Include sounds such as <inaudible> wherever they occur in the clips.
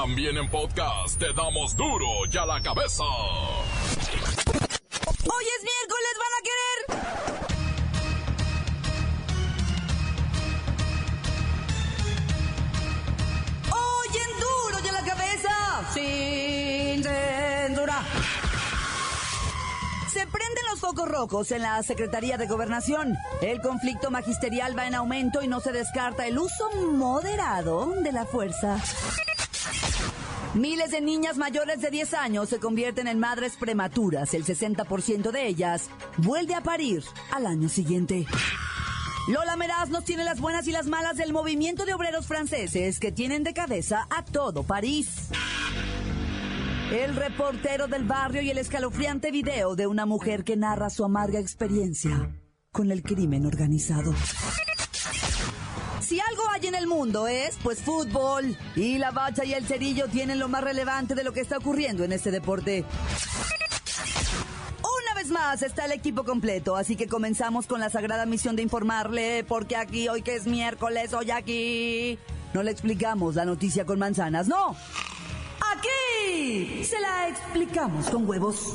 También en podcast te damos duro y a la cabeza. Hoy es miércoles, van a querer. Hoy en duro y a la cabeza. Sin censura. Se prenden los focos rojos en la Secretaría de Gobernación. El conflicto magisterial va en aumento y no se descarta el uso moderado de la fuerza. Miles de niñas mayores de 10 años se convierten en madres prematuras. El 60% de ellas vuelve a parir al año siguiente. Lola Meraz nos tiene las buenas y las malas del movimiento de obreros franceses que tienen de cabeza a todo París. El reportero del barrio y el escalofriante video de una mujer que narra su amarga experiencia con el crimen organizado. Hay en el mundo es, pues, fútbol. Y la bacha y el cerillo tienen lo más relevante de lo que está ocurriendo en este deporte. Una vez más está el equipo completo, así que comenzamos con la sagrada misión de informarle, porque aquí, hoy que es miércoles, hoy aquí, no le explicamos la noticia con manzanas, no. Aquí se la explicamos con huevos.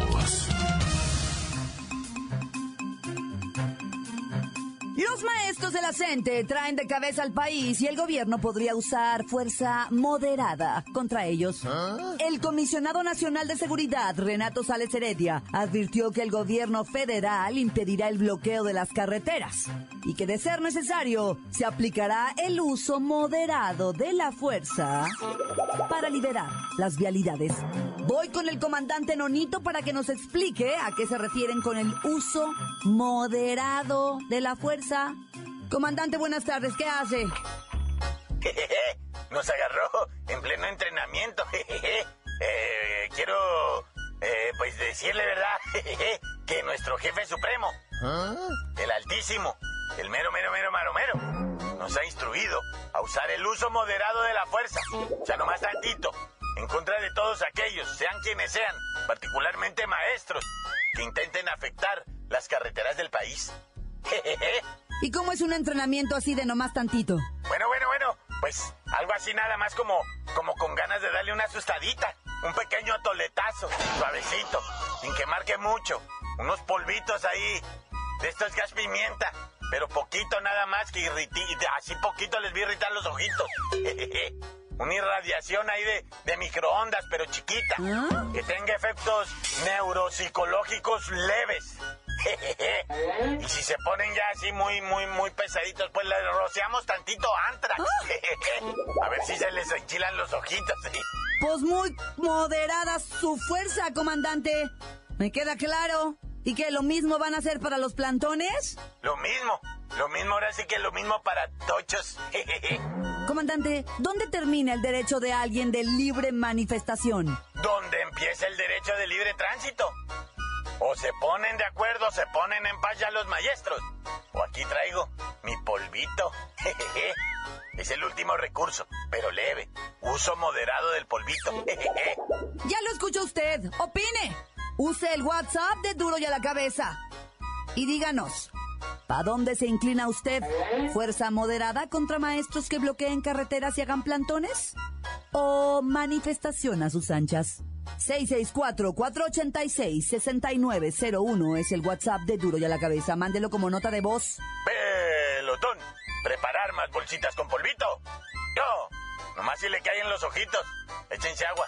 Los maestros de la CENTE traen de cabeza al país y el gobierno podría usar fuerza moderada contra ellos. El comisionado nacional de seguridad, Renato Sales Heredia, advirtió que el gobierno federal impedirá el bloqueo de las carreteras y que de ser necesario se aplicará el uso moderado de la fuerza para liberar las vialidades. Voy con el comandante Nonito para que nos explique a qué se refieren con el uso moderado de la fuerza. Comandante, buenas tardes, ¿qué hace? Jejeje, <laughs> Nos agarró en pleno entrenamiento. jejeje. <laughs> Eh, quiero, eh, pues decirle verdad, jejeje, <laughs> que nuestro jefe supremo, el altísimo, el mero, mero, mero, maro, mero, nos ha instruido a usar el uso moderado de la fuerza. O sea, nomás tantito, en contra de todos aquellos, sean quienes sean, particularmente maestros, que intenten afectar las carreteras del país. <laughs> ¿Y cómo es un entrenamiento así de nomás tantito? Bueno, bueno, bueno, pues algo así nada más como, como con ganas de darle una asustadita, un pequeño toletazo, suavecito, sin que marque mucho, unos polvitos ahí, de estos gas pimienta, pero poquito nada más que irriti, así poquito les vi irritar los ojitos. <laughs> Una irradiación ahí de, de microondas, pero chiquita, ¿Ah? que tenga efectos neuropsicológicos leves. Y si se ponen ya así muy, muy, muy pesaditos, pues les rociamos tantito antrax. <laughs> A ver si se les enchilan los ojitos. Pues muy moderada su fuerza, comandante. Me queda claro. ¿Y que lo mismo van a hacer para los plantones? Lo mismo, lo mismo ahora sí que lo mismo para tochos. <laughs> Comandante, ¿dónde termina el derecho de alguien de libre manifestación? ¿Dónde empieza el derecho de libre tránsito? O se ponen de acuerdo, se ponen en paz ya los maestros. O aquí traigo mi polvito. <laughs> Es el último recurso, pero leve. Uso moderado del polvito. <laughs> Ya lo escuchó usted. Opine. Use el WhatsApp de Duro y a la cabeza. Y díganos, ¿para dónde se inclina usted? ¿Fuerza moderada contra maestros que bloqueen carreteras y hagan plantones? ¿O manifestación a sus anchas? 664-486-6901 es el WhatsApp de Duro y a la cabeza. Mándelo como nota de voz. Pelotón, preparar más bolsitas con polvito. Yo, nomás si le caen los ojitos, échense agua.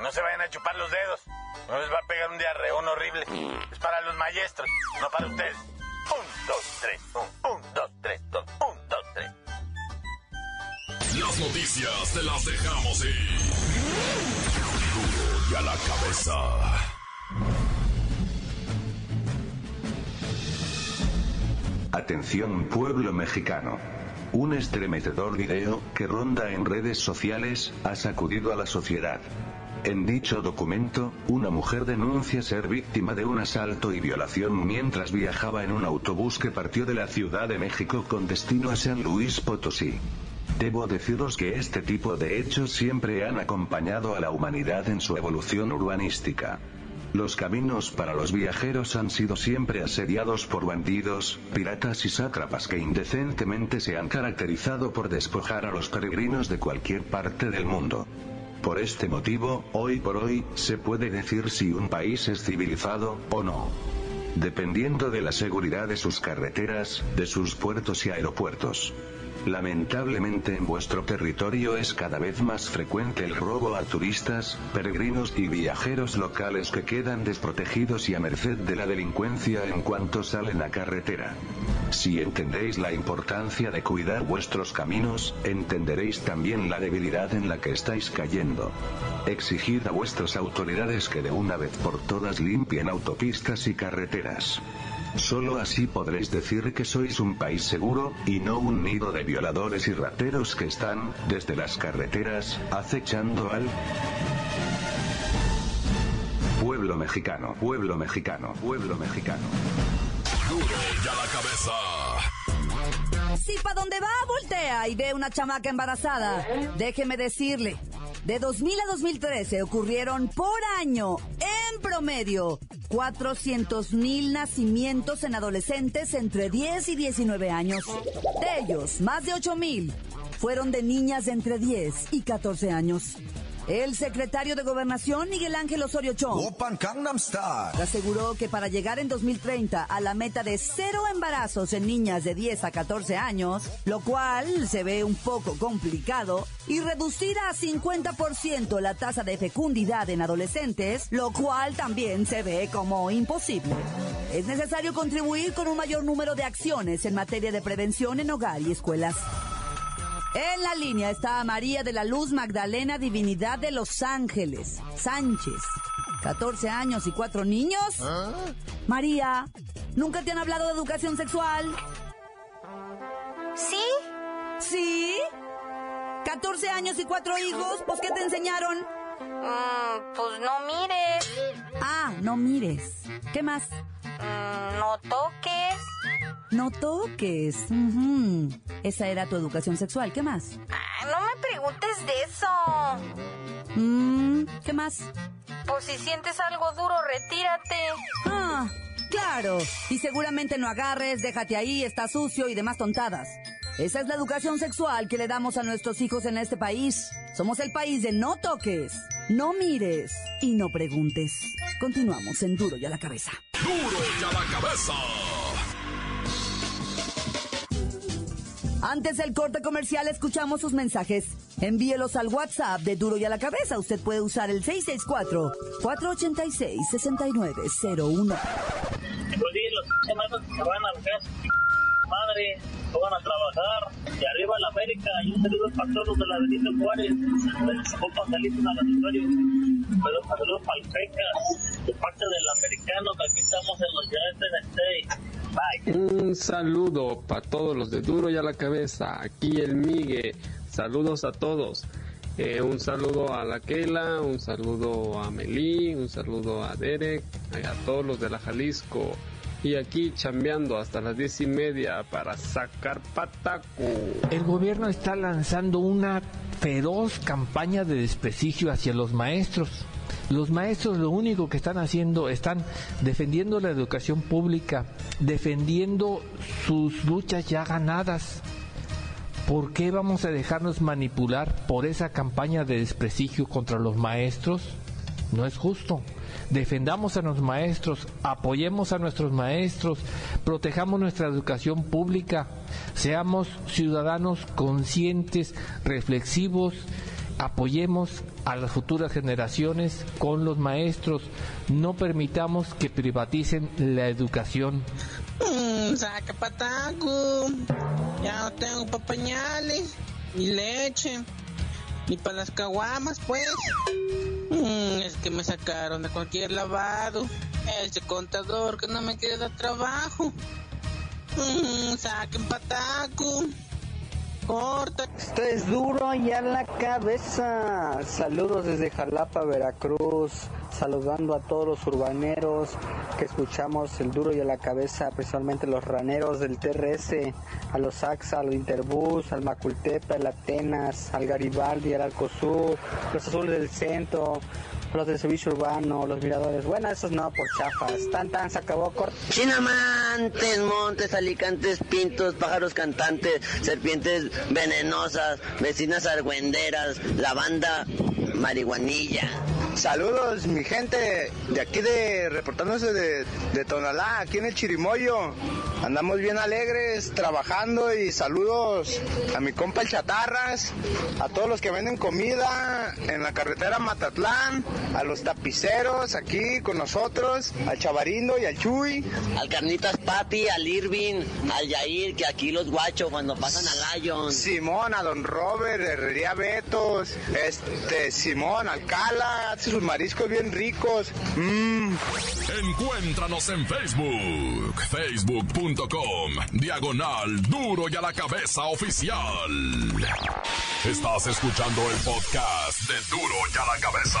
No se vayan a chupar los dedos. No les va a pegar un diarreón horrible. Es para los maestros, no para ustedes. Un, dos, tres, un, un, dos, tres, dos, un, dos, tres. Las noticias te las dejamos ir. A la cabeza. Atención pueblo mexicano. Un estremecedor video, que ronda en redes sociales, ha sacudido a la sociedad. En dicho documento, una mujer denuncia ser víctima de un asalto y violación mientras viajaba en un autobús que partió de la Ciudad de México con destino a San Luis Potosí. Debo deciros que este tipo de hechos siempre han acompañado a la humanidad en su evolución urbanística. Los caminos para los viajeros han sido siempre asediados por bandidos, piratas y sátrapas que indecentemente se han caracterizado por despojar a los peregrinos de cualquier parte del mundo. Por este motivo, hoy por hoy, se puede decir si un país es civilizado, o no. Dependiendo de la seguridad de sus carreteras, de sus puertos y aeropuertos. Lamentablemente en vuestro territorio es cada vez más frecuente el robo a turistas, peregrinos y viajeros locales que quedan desprotegidos y a merced de la delincuencia en cuanto salen a carretera. Si entendéis la importancia de cuidar vuestros caminos, entenderéis también la debilidad en la que estáis cayendo. Exigid a vuestras autoridades que de una vez por todas limpien autopistas y carreteras. Solo así podréis decir que sois un país seguro, y no un nido de violadores y rateros que están, desde las carreteras, acechando al pueblo mexicano, pueblo mexicano, pueblo mexicano. Duro ya la cabeza. Si pa' donde va, voltea y ve una chamaca embarazada. Déjeme decirle, de 2000 a 2013 ocurrieron por año, en promedio, 400 mil nacimientos en adolescentes entre 10 y 19 años. De ellos, más de 8 mil fueron de niñas entre 10 y 14 años. El secretario de Gobernación, Miguel Ángel Osorio Chong, aseguró que para llegar en 2030 a la meta de cero embarazos en niñas de 10 a 14 años, lo cual se ve un poco complicado, y reducir a 50% la tasa de fecundidad en adolescentes, lo cual también se ve como imposible. Es necesario contribuir con un mayor número de acciones en materia de prevención en hogar y escuelas. En la línea está María de la Luz Magdalena Divinidad de Los Ángeles, Sánchez. 14 años y cuatro niños. María, ¿nunca te han hablado de educación sexual? ¿Sí? ¿Sí? 14 años y cuatro hijos, ¿pues qué te enseñaron? Mm, pues no mires. Ah, no mires. ¿Qué más? Mm, no toques. No toques. Esa era tu educación sexual. ¿Qué más? Ay, no me preguntes de eso. Mm, ¿Qué más? Pues si sientes algo duro, retírate. Ah, claro. Y seguramente no agarres, déjate ahí, está sucio y demás tontadas. Esa es la educación sexual que le damos a nuestros hijos en este país. Somos el país de no toques, no mires y no preguntes. Continuamos en Duro y a la cabeza. Duro ya la cabeza. Antes del corte comercial escuchamos sus mensajes. Envíelos al WhatsApp de Duro y a la cabeza. Usted puede usar el 664-486-6901. Pues sí, los hermanos que se van a la casa, madre, que van a trabajar, y arriba la América, y un saludo para todos de la Benito Juárez, de su compa en el auditorio, pero un saludo para el Pecas, de parte del americano, que aquí estamos en los United States. Bye. Un saludo para todos los de Duro y a la cabeza. Aquí el Migue. Saludos a todos. Eh, un saludo a la Keila, un saludo a Meli, un saludo a Derek, a todos los de la Jalisco. Y aquí chambeando hasta las diez y media para sacar pataco. El gobierno está lanzando una feroz campaña de desprestigio hacia los maestros. Los maestros lo único que están haciendo, están defendiendo la educación pública, defendiendo sus luchas ya ganadas. ¿Por qué vamos a dejarnos manipular por esa campaña de desprestigio contra los maestros? No es justo. Defendamos a los maestros, apoyemos a nuestros maestros, protejamos nuestra educación pública, seamos ciudadanos conscientes, reflexivos, apoyemos a las futuras generaciones con los maestros, no permitamos que privaticen la educación. Mm, saca pataco. Ya no tengo pa' pañales, ni leche, ni para las caguamas, pues. Mm, es que me sacaron de cualquier lavado. Ese contador que no me quiere dar trabajo. Mm, saquen pataco. Corta. Esto es duro y a la cabeza. Saludos desde Jalapa, Veracruz. Saludando a todos los urbaneros que escuchamos el duro y a la cabeza, principalmente los raneros del TRS, a los AXA, al Interbus, al Macultepe, al Atenas, al Garibaldi, al Alcosur, los azules del centro, los del servicio urbano, los miradores. Bueno, esos no, por chafas. Tan tan, se acabó corto. Chinamantes, montes, alicantes, pintos, pájaros cantantes, serpientes venenosas, vecinas argüenderas, la banda marihuanilla. Saludos, mi gente, de aquí de reportándose de, de Tonalá, aquí en el Chirimoyo. Andamos bien alegres, trabajando y saludos a mi compa el Chatarras, a todos los que venden comida en la carretera Matatlán, a los tapiceros aquí con nosotros, al Chavarindo y al Chuy. Al Carnitas Papi, al Irving, al Yair, que aquí los guachos cuando pasan a Lion. Simón, a Don Robert, Herrería Betos, este, Simón, Alcala, sus mariscos bien ricos. Mm. Encuéntranos en Facebook, facebook.com, diagonal duro y a la cabeza oficial. Estás escuchando el podcast de duro y a la cabeza.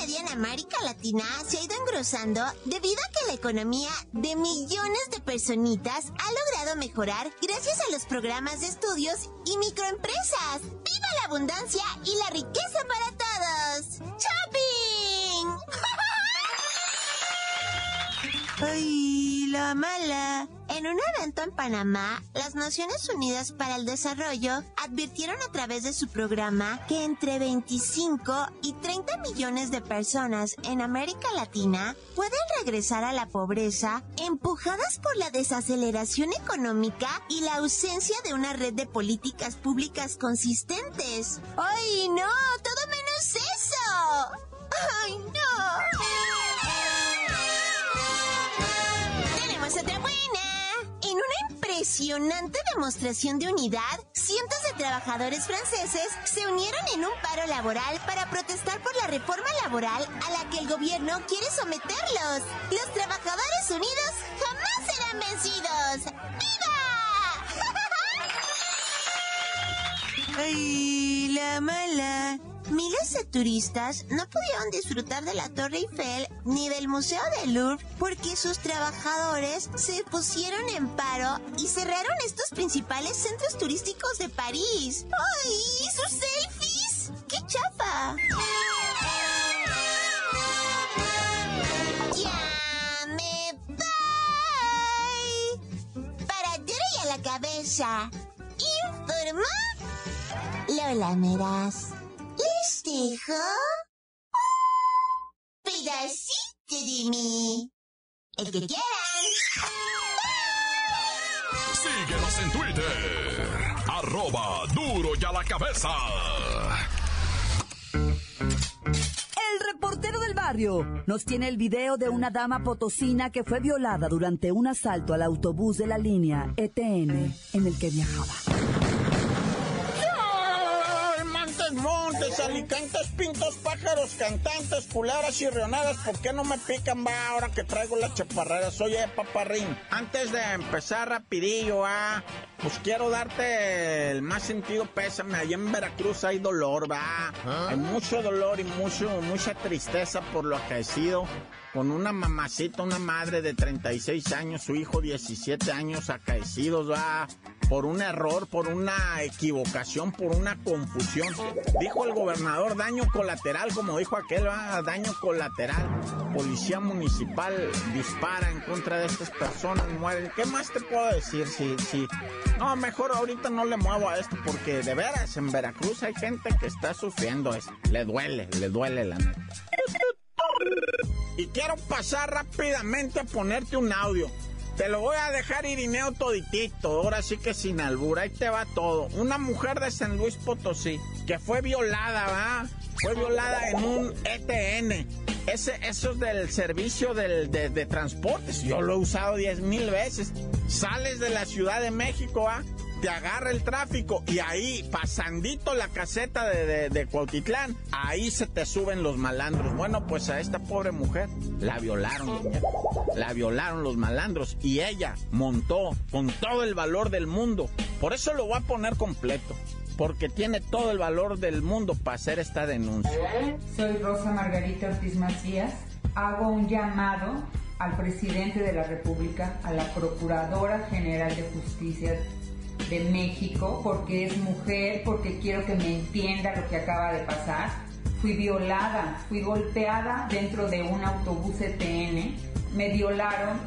Media en América Latina se ha ido engrosando debido a que la economía de millones de personitas ha logrado mejorar gracias a los programas de estudios y microempresas. ¡Viva la abundancia y la riqueza para todos! ¡Shopping! <laughs> ¡Ay, la mala! En un evento en Panamá, las Naciones Unidas para el Desarrollo advirtieron a través de su programa que entre 25 y 30 millones de personas en América Latina pueden regresar a la pobreza empujadas por la desaceleración económica y la ausencia de una red de políticas públicas consistentes. ¡Ay, no! ¡Todo menos eso! ¡Ay, no! Impresionante demostración de unidad, cientos de trabajadores franceses se unieron en un paro laboral para protestar por la reforma laboral a la que el gobierno quiere someterlos. Los trabajadores unidos jamás serán vencidos. ¡Viva! <laughs> ¡Ay, la mala! Miles de turistas no pudieron disfrutar de la Torre Eiffel ni del Museo del Louvre porque sus trabajadores se pusieron en paro y cerraron estos principales centros turísticos de París. ¡Ay, sus selfies! ¡Qué chapa! ¡Ya me voy! Para duro y a la cabeza. Informó Lola Meraz. Un pedacito de mí. El que quieran. Síguenos en Twitter, arroba duro y a la cabeza. El reportero del barrio nos tiene el video de una dama potosina que fue violada durante un asalto al autobús de la línea ETN en el que viajaba. Montes, alicantes, pintos, pájaros, cantantes, culebras y rionadas, ¿por qué no me pican, va, ahora que traigo las chaparreras? Oye, paparrín, antes de empezar rapidillo, ah, pues quiero darte el más sentido pésame. Allá en Veracruz hay dolor, va. Hay mucho dolor y mucho, mucha tristeza por lo acaecido con una mamacita, una madre de 36 años, su hijo 17 años acaecidos, va, por un error, por una equivocación, por una confusión. Dijo el gobernador, daño colateral, como dijo aquel, va, daño colateral. Policía municipal dispara en contra de estas personas, mueren. ¿Qué más te puedo decir? Si, si, no, mejor ahorita no le muevo a esto, porque de veras, en Veracruz hay gente que está sufriendo esto. Le duele, le duele la neta. Y quiero pasar rápidamente a ponerte un audio. Te lo voy a dejar Irineo toditito, ahora sí que sin albura, ahí te va todo. Una mujer de San Luis Potosí que fue violada, ¿va? Fue violada en un ETN. Ese, eso es del servicio del, de, de transportes. Yo lo he usado 10 mil veces. Sales de la Ciudad de México, ¿ah? Te agarra el tráfico y ahí, pasandito la caseta de, de, Cuautitlán, ahí se te suben los malandros. Bueno, pues a esta pobre mujer la violaron, la violaron los malandros y ella montó con todo el valor del mundo. Por eso lo voy a poner completo. Porque tiene todo el valor del mundo para hacer esta denuncia. Soy Rosa Margarita Ortiz Macías. Hago un llamado al presidente de la República, a la Procuradora General de Justicia de México porque es mujer, porque quiero que me entienda lo que acaba de pasar. Fui violada, fui golpeada dentro de un autobús ETN, me violaron,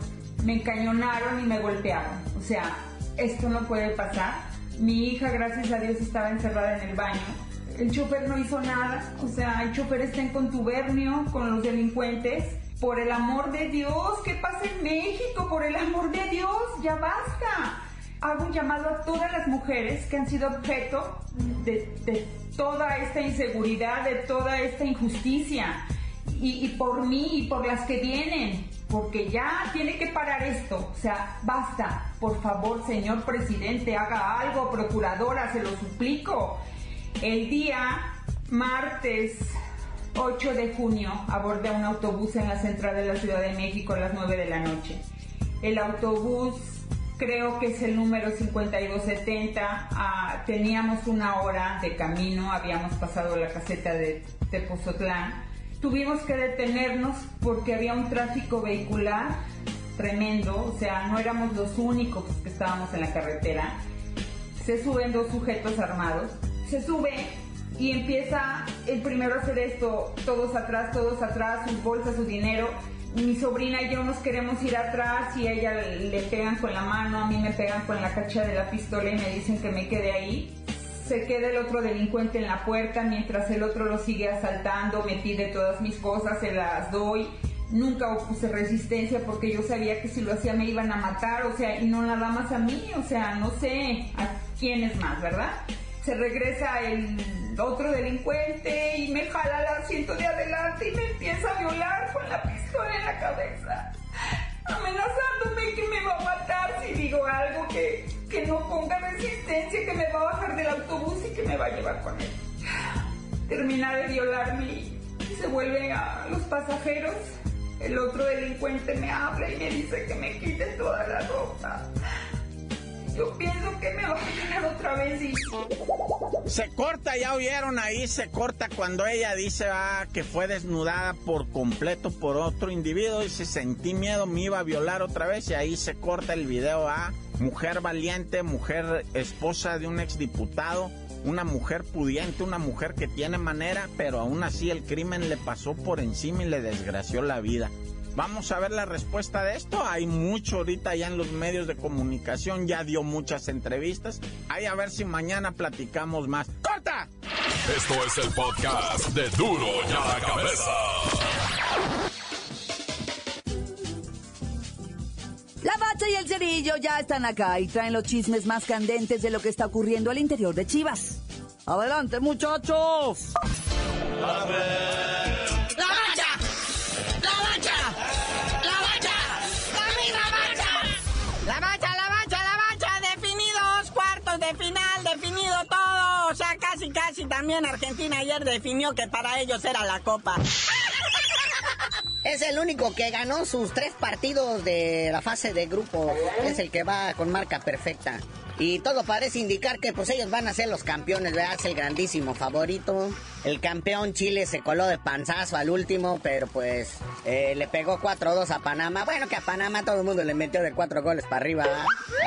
me encañonaron y me golpearon. O sea, esto no puede pasar. Mi hija, gracias a Dios, estaba encerrada en el baño. El chofer no hizo nada. O sea, el chofer está en contubernio con los delincuentes. Por el amor de Dios, ¿qué pasa en México? Por el amor de Dios, ya basta hago un llamado a todas las mujeres que han sido objeto de, de toda esta inseguridad, de toda esta injusticia. Y, y, por mí y por las que vienen, porque ya tiene que parar esto. O sea, basta. Por favor, señor presidente, haga algo, procuradora, se lo suplico. El día martes 8 de junio abordé un autobús en la central de la Ciudad de México a las 9 de la noche. El autobús creo que es el número 5270. Ah, teníamos una hora de camino, habíamos pasado la caseta de Tepozotlán. Tuvimos que detenernos porque había un tráfico vehicular tremendo, o sea, no éramos los únicos que estábamos en la carretera. Se suben dos sujetos armados, se sube y empieza el primero a hacer esto, todos atrás, todos atrás, sus bolsas, su dinero mi sobrina y yo nos queremos ir atrás y ella le pegan con la mano, a mí me pegan con la cacha de la pistola y me dicen que me quede ahí. Se queda el otro delincuente en la puerta mientras el otro lo sigue asaltando, me pide todas mis cosas, se las doy. Nunca opuse resistencia porque yo sabía que si lo hacía me iban a matar, o sea, y no nada más a mí, o sea, no sé a quién es más, ¿verdad? Se regresa el otro delincuente y me jala al asiento de adelante y me empieza a violar con la en la cabeza, amenazándome que me va a matar si digo algo que, que no ponga resistencia, que me va a bajar del autobús y que me va a llevar con él. Termina de violarme y se vuelven a los pasajeros. El otro delincuente me habla y me dice que me quite toda la ropa. Yo pienso que otra vez. Se corta, ya oyeron ahí, se corta cuando ella dice ah, que fue desnudada por completo por otro individuo y se sentí miedo, me iba a violar otra vez y ahí se corta el video a mujer valiente, mujer esposa de un exdiputado, una mujer pudiente, una mujer que tiene manera, pero aún así el crimen le pasó por encima y le desgració la vida. Vamos a ver la respuesta de esto. Hay mucho ahorita ya en los medios de comunicación, ya dio muchas entrevistas. Ahí a ver si mañana platicamos más. ¡Corta! Esto es el podcast de Duro ya la cabeza. La bacha y el cerillo ya están acá y traen los chismes más candentes de lo que está ocurriendo al interior de Chivas. Adelante, muchachos. A ver. Casi también Argentina ayer definió que para ellos era la copa. Es el único que ganó sus tres partidos de la fase de grupo. Es el que va con marca perfecta. Y todo parece indicar que pues ellos van a ser los campeones, ¿verdad? Es el grandísimo favorito. El campeón Chile se coló de panzazo al último, pero pues eh, le pegó 4-2 a Panamá. Bueno, que a Panamá todo el mundo le metió de 4 goles para arriba.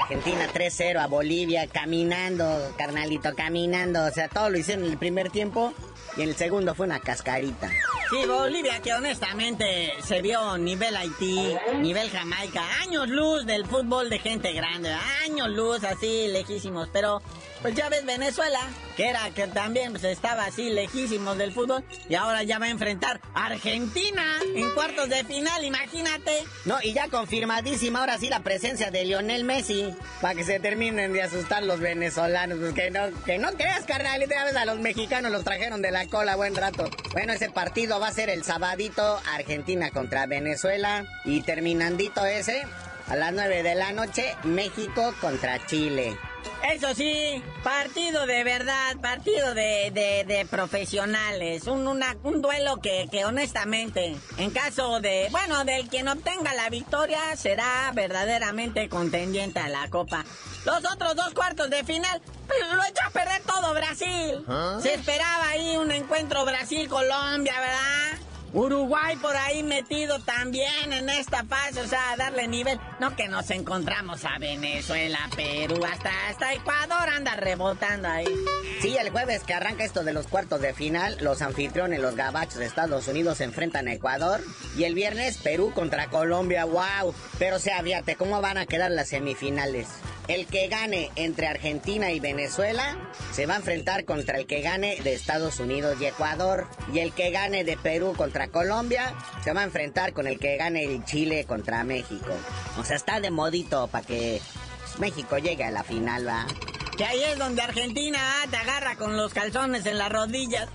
Argentina 3-0 a Bolivia, caminando, carnalito, caminando. O sea, todo lo hicieron en el primer tiempo y en el segundo fue una cascarita. Sí, Bolivia que honestamente se vio nivel Haití, nivel Jamaica, años luz del fútbol de gente grande, años luz así lejísimos, pero Pues ya ves Venezuela, que era que también pues, estaba así lejísimos del fútbol y ahora ya va a enfrentar Argentina en cuartos de final, imagínate. No, y ya confirmadísima ahora sí la presencia de Lionel Messi, para que se terminen de asustar los venezolanos, pues que no, que no creas, carnal, ya ves a los mexicanos los trajeron de la cola buen rato. Bueno, ese partido va a ser el sabadito Argentina contra Venezuela y terminandito ese a las 9 de la noche México contra Chile. Eso sí, partido de verdad, partido de, de, de profesionales, un, una, un duelo que, que honestamente, en caso de, bueno, del quien obtenga la victoria, será verdaderamente contendiente a la Copa. Los otros dos cuartos de final, pues, lo echó a perder todo Brasil. Se esperaba ahí un encuentro Brasil-Colombia, ¿verdad? Uruguay por ahí metido también en esta fase, o sea, darle nivel. No que nos encontramos a Venezuela, Perú, hasta, hasta Ecuador anda rebotando ahí. Sí, el jueves que arranca esto de los cuartos de final, los anfitriones, los gabachos de Estados Unidos se enfrentan a Ecuador. Y el viernes Perú contra Colombia, wow. Pero o sea, ¿cómo van a quedar las semifinales? El que gane entre Argentina y Venezuela se va a enfrentar contra el que gane de Estados Unidos y Ecuador. Y el que gane de Perú contra Colombia se va a enfrentar con el que gane el Chile contra México. O sea, está de modito para que México llegue a la final, va. Que ahí es donde Argentina ah, te agarra con los calzones en las rodillas.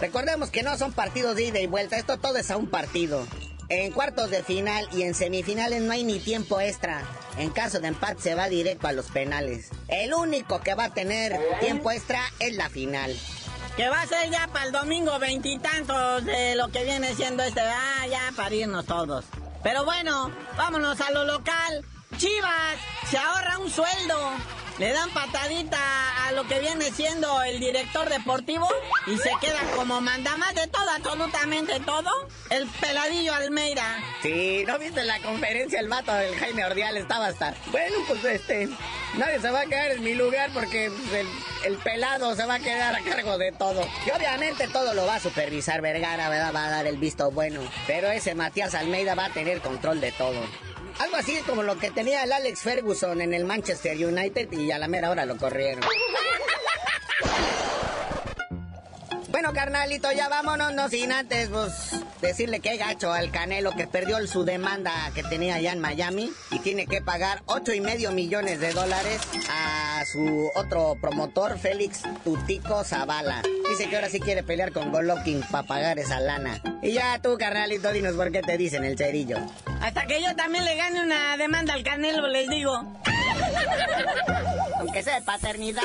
Recordemos que no son partidos de ida y vuelta, esto todo es a un partido. En cuartos de final y en semifinales no hay ni tiempo extra. En caso de empate se va directo a los penales. El único que va a tener tiempo extra es la final. Que va a ser ya para el domingo veintitantos de lo que viene siendo este. Ah, ya para irnos todos. Pero bueno, vámonos a lo local. Chivas se ahorra un sueldo. Le dan patadita a lo que viene siendo el director deportivo y se queda como mandamás de todo, absolutamente todo, el peladillo Almeida. Sí, ¿no viste la conferencia el vato del Jaime Ordial? Estaba hasta... Bueno, pues este... Nadie se va a quedar en mi lugar porque pues, el, el, pelado se va a quedar a cargo de todo. Y obviamente todo lo va a supervisar Vergara, ¿verdad? Va a dar el visto bueno. Pero ese Matías Almeida va a tener control de todo. Algo así como lo que tenía el Alex Ferguson en el Manchester United y a la mera hora lo corrieron. Bueno, carnalito, ya vámonos, no sin antes, pues, decirle que gacho al Canelo que perdió su demanda que tenía allá en Miami y tiene que pagar ocho y medio millones de dólares a su otro promotor, Félix Tutico Zavala. Dice que ahora sí quiere pelear con Golovkin para pagar esa lana. Y ya tú, carnalito, dinos por qué te dicen el cerillo. Hasta que yo también le gane una demanda al Canelo, les digo. Aunque sea de paternidad.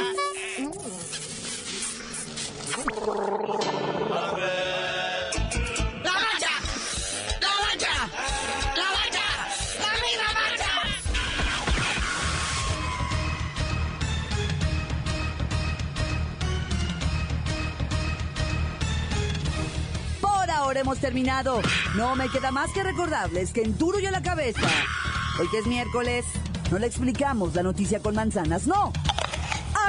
Hemos terminado. No me queda más que recordarles que en Duro y la cabeza, hoy que es miércoles, no le explicamos la noticia con manzanas, no.